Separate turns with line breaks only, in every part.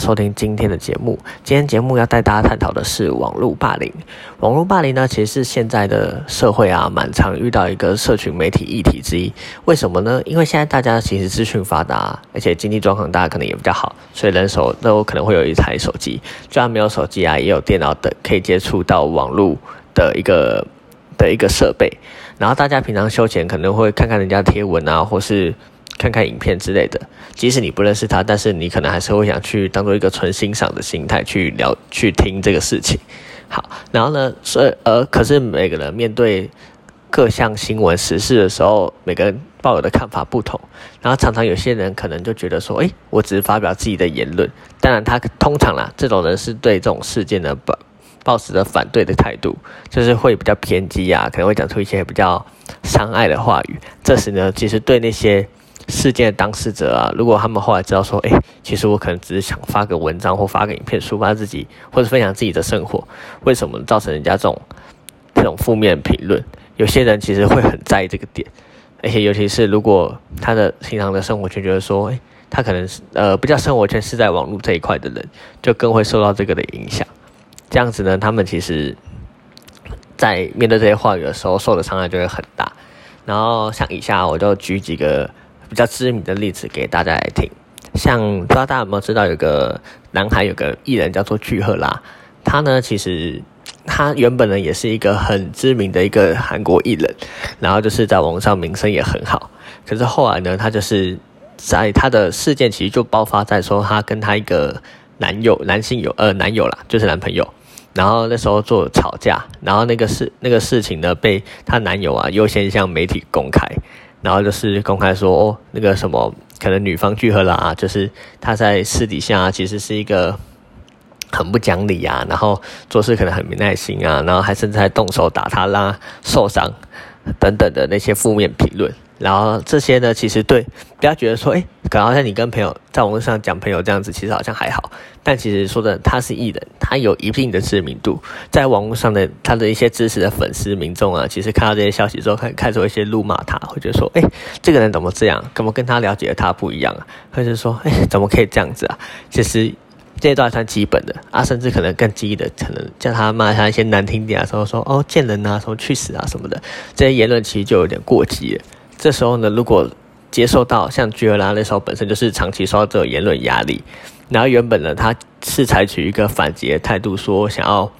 收听今天的节目。今天节目要带大家探讨的是网络霸凌。网络霸凌呢，其实是现在的社会啊，蛮常遇到一个社群媒体议题之一。为什么呢？因为现在大家其实资讯发达，而且经济状况大家可能也比较好，所以人手都可能会有一台手机。就算没有手机啊，也有电脑的，可以接触到网络的一个的一个设备。然后大家平常休闲可能会看看人家贴文啊，或是。看看影片之类的，即使你不认识他，但是你可能还是会想去当做一个纯欣赏的心态去聊、去听这个事情。好，然后呢，所以呃，可是每个人面对各项新闻时事的时候，每个人抱有的看法不同。然后常常有些人可能就觉得说，诶，我只是发表自己的言论。当然，他通常啦，这种人是对这种事件的抱抱持着反对的态度，就是会比较偏激啊，可能会讲出一些比较伤害的话语。这时呢，其实对那些事件的当事者啊，如果他们后来知道说，哎，其实我可能只是想发个文章或发个影片抒发自己，或者分享自己的生活，为什么造成人家这种这种负面评论？有些人其实会很在意这个点，而且尤其是如果他的平常的生活圈觉得说，哎，他可能是呃不叫生活圈是在网络这一块的人，就更会受到这个的影响。这样子呢，他们其实，在面对这些话语的时候，受的伤害就会很大。然后像以下，我就举几个。比较知名的例子给大家来听，像不知道大家有没有知道，有个男孩，有个艺人叫做具赫拉，他呢其实他原本呢也是一个很知名的一个韩国艺人，然后就是在网上名声也很好，可是后来呢，他就是在他的事件其实就爆发在说他跟他一个男友男性友呃男友啦，就是男朋友，然后那时候做吵架，然后那个事那个事情呢被她男友啊优先向媒体公开。然后就是公开说，哦，那个什么，可能女方聚合了啊，就是他在私底下其实是一个很不讲理啊，然后做事可能很没耐心啊，然后还甚至还动手打他啦，受伤等等的那些负面评论。然后这些呢，其实对，不要觉得说，哎，可能像你跟朋友在网络上讲朋友这样子，其实好像还好。但其实说的，他是艺人，他有一定的知名度，在网络上的他的一些支持的粉丝民众啊，其实看到这些消息之后，开开始一些怒骂他，会觉得说，哎，这个人怎么这样？怎么跟他了解的他不一样啊？或者说，哎，怎么可以这样子啊？其实这一段算基本的啊，甚至可能更激的，可能叫他骂他一些难听点啊，说说哦贱人啊，什么去死啊什么的，这些言论其实就有点过激了。这时候呢，如果接受到像菊儿拉那时候本身就是长期受到这种言论压力，然后原本呢，他是采取一个反击的态度，说想要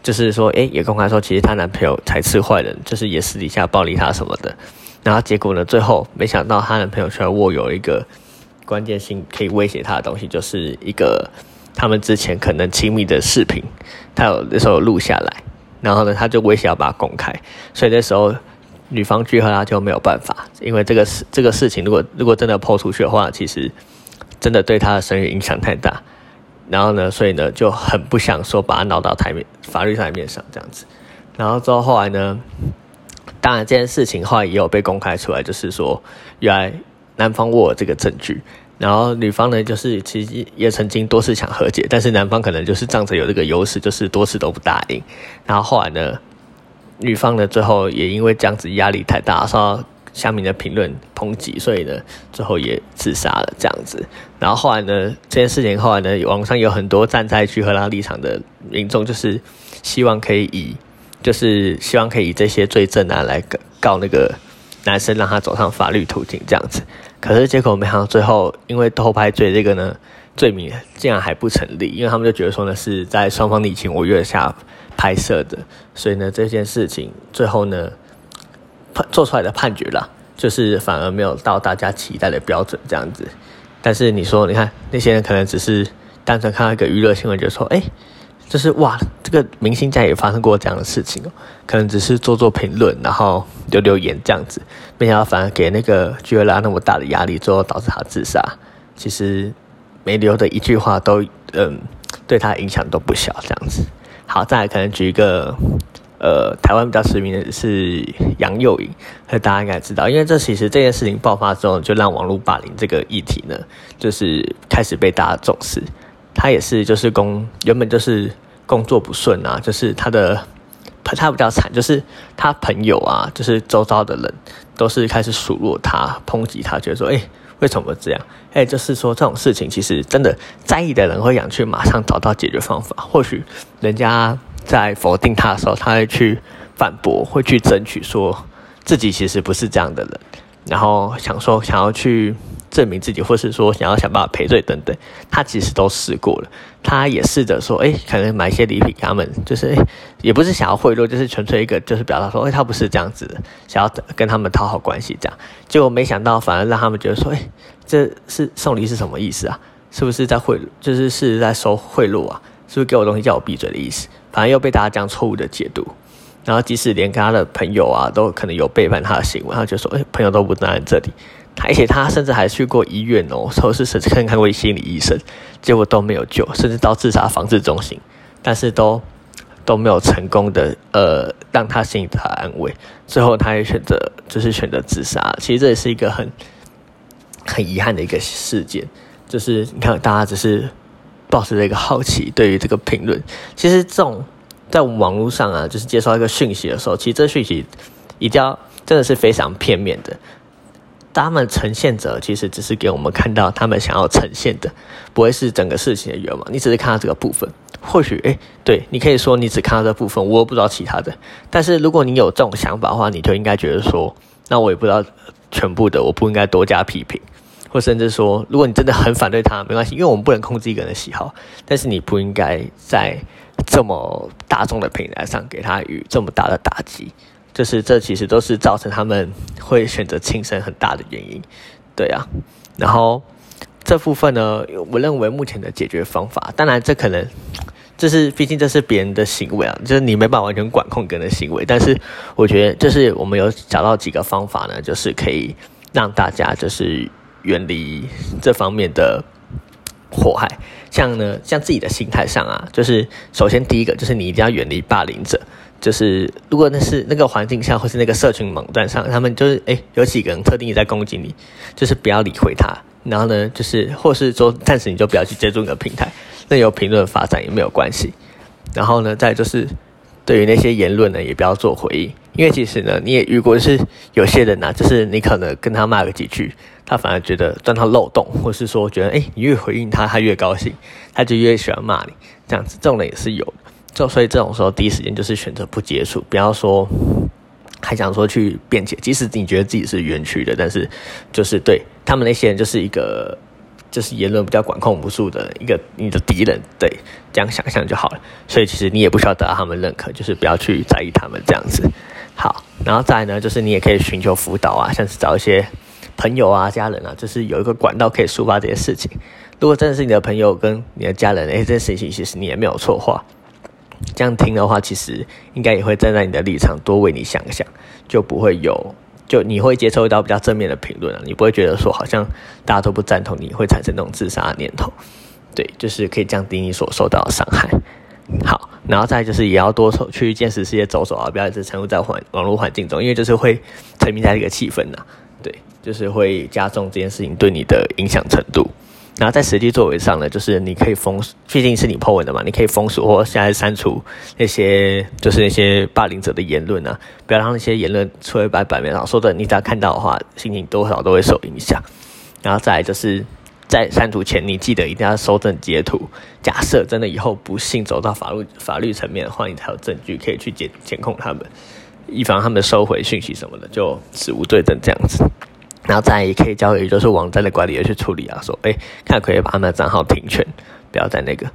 就是说，哎，也公开说其实她男朋友才是坏人，就是也私底下暴力她什么的。然后结果呢，最后没想到她男朋友却握有一个关键性可以威胁她的东西，就是一个他们之前可能亲密的视频，她有那时候录下来，然后呢，她就威胁要把它公开，所以那时候。女方拒和他就没有办法，因为这个事这个事情，如果如果真的抛出去的话，其实真的对他的声誉影响太大。然后呢，所以呢就很不想说把它闹到台面法律台面上这样子。然后之后后来呢，当然这件事情后来也有被公开出来，就是说原来男方握有这个证据，然后女方呢就是其实也曾经多次想和解，但是男方可能就是仗着有这个优势，就是多次都不答应。然后后来呢？女方呢，最后也因为这样子压力太大，受到下面的评论抨击，所以呢，最后也自杀了这样子。然后后来呢，这件事情后来呢，网上有很多站在居和拉立场的民众，就是希望可以以，就是希望可以以这些罪证啊来告告那个男生，让他走上法律途径这样子。可是结果没想到最后，因为偷拍罪这个呢，罪名竟然还不成立，因为他们就觉得说呢，是在双方你情我愿下。拍摄的，所以呢，这件事情最后呢，判做出来的判决啦，就是反而没有到大家期待的标准这样子。但是你说，你看那些人可能只是单纯看到一个娱乐新闻，就说，哎，就是哇，这个明星家也发生过这样的事情哦，可能只是做做评论，然后留留言这样子，没想到反而给那个巨拉那么大的压力，最后导致他自杀。其实没留的一句话都，嗯，对他影响都不小，这样子。好，再来可能举一个，呃，台湾比较知名的是杨佑颖，大家应该知道，因为这其实这件事情爆发之后，就让网络霸凌这个议题呢，就是开始被大家重视。他也是就是工原本就是工作不顺啊，就是他的他比较惨，就是他朋友啊，就是周遭的人都是开始数落他、抨击他，觉得说，哎，为什么这样？哎，就是说这种事情，其实真的在意的人会想去马上找到解决方法。或许人家在否定他的时候，他会去反驳，会去争取，说自己其实不是这样的人，然后想说想要去。证明自己，或是说想要想办法赔罪等等，他其实都试过了。他也试着说，哎，可能买一些礼品给他们，就是哎，也不是想要贿赂，就是纯粹一个，就是表达说，哎，他不是这样子的，想要跟他们讨好关系这样。结果没想到，反而让他们觉得说，哎，这是送礼是什么意思啊？是不是在贿，就是是在收贿赂啊？是不是给我东西叫我闭嘴的意思？反而又被大家这样错误的解读。然后即使连跟他的朋友啊，都可能有背叛他的行为，他就说，哎，朋友都不在这里。而且他甚至还去过医院哦，说是甚至看看过心理医生，结果都没有救，甚至到自杀防治中心，但是都都没有成功的呃让他心里得到安慰。最后他也选择就是选择自杀。其实这也是一个很很遗憾的一个事件。就是你看，大家只是保持着一个好奇，对于这个评论，其实这种在网络上啊，就是接收一个讯息的时候，其实这讯息一定要真的是非常片面的。他们呈现者其实只是给我们看到他们想要呈现的，不会是整个事情的原貌。你只是看到这个部分，或许诶，对你可以说你只看到这部分，我不知道其他的。但是如果你有这种想法的话，你就应该觉得说，那我也不知道全部的，我不应该多加批评，或甚至说，如果你真的很反对他，没关系，因为我们不能控制一个人的喜好。但是你不应该在这么大众的平台上给他予这么大的打击。就是这其实都是造成他们会选择轻生很大的原因，对啊。然后这部分呢，我认为目前的解决方法，当然这可能这是毕竟这是别人的行为啊，就是你没办法完全管控别人的行为。但是我觉得，就是我们有找到几个方法呢，就是可以让大家就是远离这方面的祸害。像呢，像自己的心态上啊，就是首先第一个就是你一定要远离霸凌者。就是如果那是那个环境下，或是那个社群网站上，他们就是哎有几个人特定在攻击你，就是不要理会他。然后呢，就是或是说暂时你就不要去接触那个平台，那有评论发展也没有关系。然后呢，再就是对于那些言论呢，也不要做回应，因为其实呢，你也如果是有些人呐，就是你可能跟他骂个几句，他反而觉得钻他漏洞，或是说觉得哎你越回应他，他越高兴，他就越喜欢骂你，这样子这种人也是有。就所以这种时候，第一时间就是选择不接触，不要说还想说去辩解。即使你觉得自己是冤屈的，但是就是对他们那些人，就是一个就是言论比较管控不住的一个你的敌人，对，这样想象就好了。所以其实你也不需要得到他们认可，就是不要去在意他们这样子。好，然后再呢，就是你也可以寻求辅导啊，像是找一些朋友啊、家人啊，就是有一个管道可以抒发这些事情。如果真的是你的朋友跟你的家人，哎，这件事情其实你也没有错话。这样听的话，其实应该也会站在你的立场多为你想想，就不会有就你会接受到比较正面的评论了，你不会觉得说好像大家都不赞同，你会产生那种自杀的念头。对，就是可以降低你所受到的伤害。好，然后再就是也要多去见识世界走走啊，不要一直沉入在环网络环境中，因为就是会沉迷在这个气氛呐。对，就是会加重这件事情对你的影响程度。然后在实际作为上呢，就是你可以封，毕竟是你 po 文的嘛，你可以封锁或现在删除那些就是那些霸凌者的言论啊，不要让那些言论出现在版面上，说的你只要看到的话，心情多少都会受影响。然后再来就是在删除前，你记得一定要收证截图。假设真的以后不幸走到法律法律层面的话，你才有证据可以去监监控他们，以防他们收回讯息什么的，就死无对证这样子。然后再也可以交给就是网站的管理员去处理啊，说哎，看可以把他们的账号停权，不要再那个，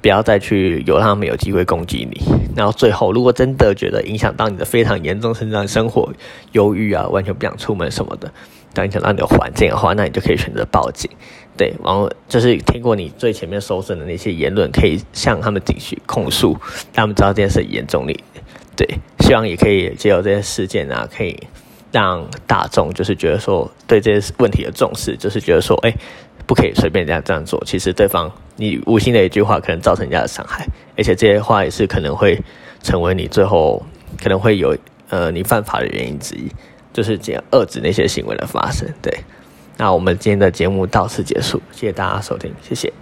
不要再去有让他们有机会攻击你。然后最后，如果真的觉得影响到你的非常严重，甚至让生活忧郁啊，完全不想出门什么的，影响到你的环境的话，那你就可以选择报警。对，然后就是听过你最前面收证的那些言论，可以向他们继续控诉，让他们知道这件事严重力。对，希望也可以借由这些事件啊，可以。让大众就是觉得说对这些问题的重视，就是觉得说，哎，不可以随便这样这样做。其实对方你无心的一句话，可能造成人家的伤害，而且这些话也是可能会成为你最后可能会有呃你犯法的原因之一，就是这样遏制那些行为的发生。对，那我们今天的节目到此结束，谢谢大家收听，谢谢。